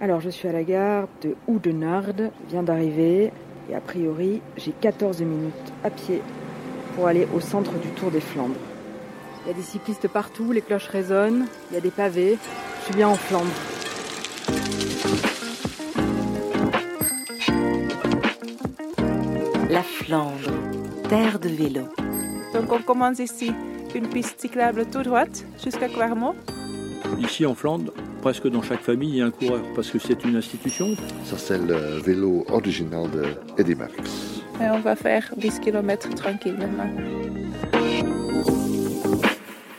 Alors je suis à la gare de Oudenarde, vient d'arriver et a priori j'ai 14 minutes à pied pour aller au centre du Tour des Flandres. Il y a des cyclistes partout, les cloches résonnent, il y a des pavés, je suis bien en Flandre. La Flandre, terre de vélo. Donc on commence ici une piste cyclable tout droite jusqu'à Clermont. Ici en Flandre, presque dans chaque famille, il y a un coureur parce que c'est une institution. Ça c'est le vélo original de Eddy Merckx. Et on va faire 10 km tranquille maintenant.